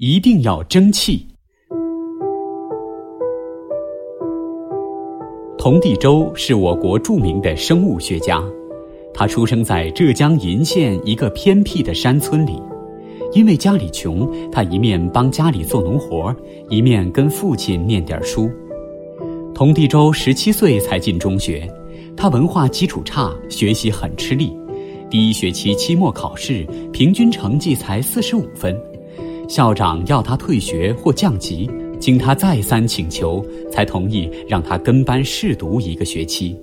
一定要争气。童第周是我国著名的生物学家，他出生在浙江鄞县一个偏僻的山村里。因为家里穷，他一面帮家里做农活，一面跟父亲念点书。童第周十七岁才进中学，他文化基础差，学习很吃力。第一学期期末考试，平均成绩才四十五分。校长要他退学或降级，经他再三请求，才同意让他跟班试读一个学期。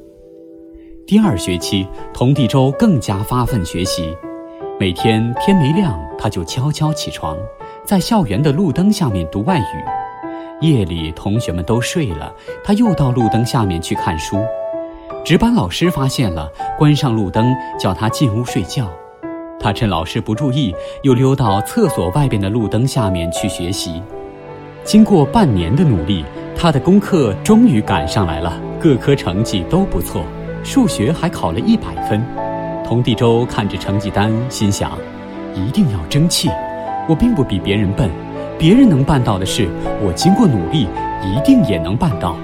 第二学期，童第周更加发奋学习，每天天没亮他就悄悄起床，在校园的路灯下面读外语。夜里同学们都睡了，他又到路灯下面去看书。值班老师发现了，关上路灯，叫他进屋睡觉。他趁老师不注意，又溜到厕所外边的路灯下面去学习。经过半年的努力，他的功课终于赶上来了，各科成绩都不错，数学还考了一百分。童第周看着成绩单，心想：一定要争气。我并不比别人笨，别人能办到的事，我经过努力，一定也能办到。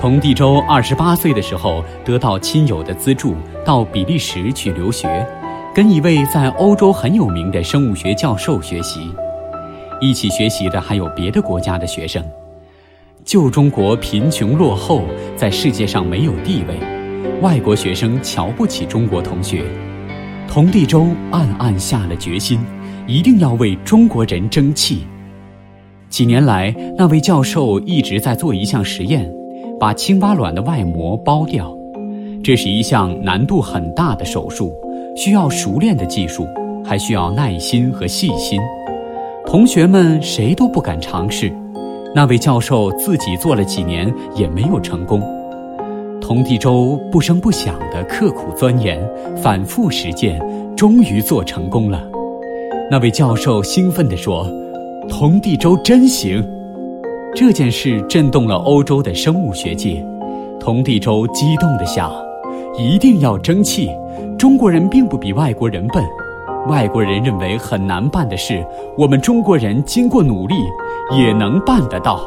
童第周二十八岁的时候，得到亲友的资助，到比利时去留学。跟一位在欧洲很有名的生物学教授学习，一起学习的还有别的国家的学生。旧中国贫穷落后，在世界上没有地位，外国学生瞧不起中国同学。童第周暗暗下了决心，一定要为中国人争气。几年来，那位教授一直在做一项实验，把青蛙卵的外膜剥掉，这是一项难度很大的手术。需要熟练的技术，还需要耐心和细心。同学们谁都不敢尝试。那位教授自己做了几年也没有成功。童第周不声不响地刻苦钻研，反复实践，终于做成功了。那位教授兴奋地说：“童第周真行！”这件事震动了欧洲的生物学界。童第周激动地想：“一定要争气！”中国人并不比外国人笨，外国人认为很难办的事，我们中国人经过努力也能办得到。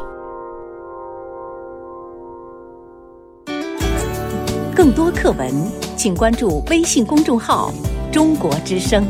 更多课文，请关注微信公众号“中国之声”。